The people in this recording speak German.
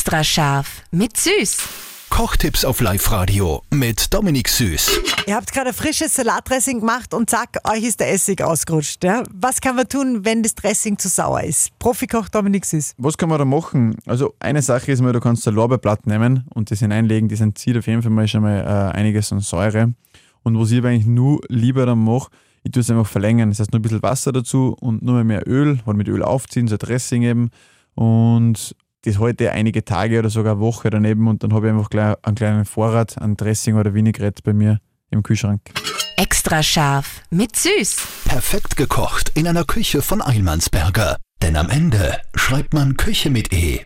Extra scharf mit Süß. Kochtipps auf Live-Radio mit Dominik Süß. Ihr habt gerade ein frisches Salatdressing gemacht und zack, euch ist der Essig ausgerutscht. Ja? Was kann man tun, wenn das Dressing zu sauer ist? Profikoch Dominik Süß. Was kann man da machen? Also eine Sache ist mal, du kannst ein Lorbeerblatt nehmen und das hineinlegen, das entzieht auf jeden Fall mal schon mal äh, einiges an Säure. Und was ich aber eigentlich nur lieber dann mache, ich tue es einfach verlängern. Das heißt nur ein bisschen Wasser dazu und nur mehr Öl oder mit Öl aufziehen, so ein Dressing eben. Und das heute einige Tage oder sogar eine Woche daneben und dann habe ich einfach gleich einen kleinen Vorrat an Dressing oder Vinaigrette bei mir im Kühlschrank. Extra scharf mit Süß. Perfekt gekocht in einer Küche von Eilmannsberger. Denn am Ende schreibt man Küche mit E.